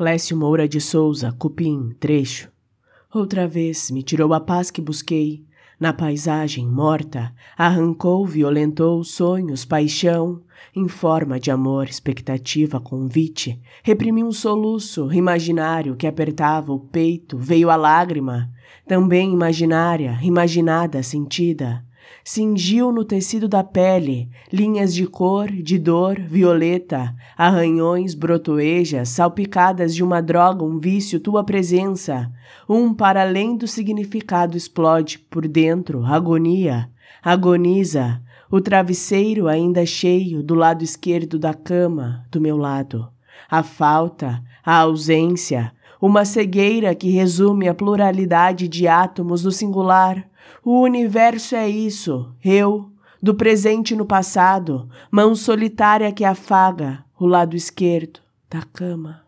Clécio Moura de Souza, Cupim, trecho. Outra vez me tirou a paz que busquei. Na paisagem morta, arrancou, violentou sonhos, paixão, em forma de amor, expectativa, convite. Reprimi um soluço imaginário que apertava o peito, veio a lágrima, também imaginária, imaginada, sentida cingiu no tecido da pele linhas de cor, de dor, violeta, arranhões, brotoejas, salpicadas de uma droga, um vício, tua presença. Um para além do significado explode por dentro, agonia, agoniza, o travesseiro ainda cheio do lado esquerdo da cama, do meu lado. A falta, a ausência, uma cegueira que resume a pluralidade de átomos do singular, o universo é isso, eu, do presente no passado, mão solitária que afaga o lado esquerdo da cama.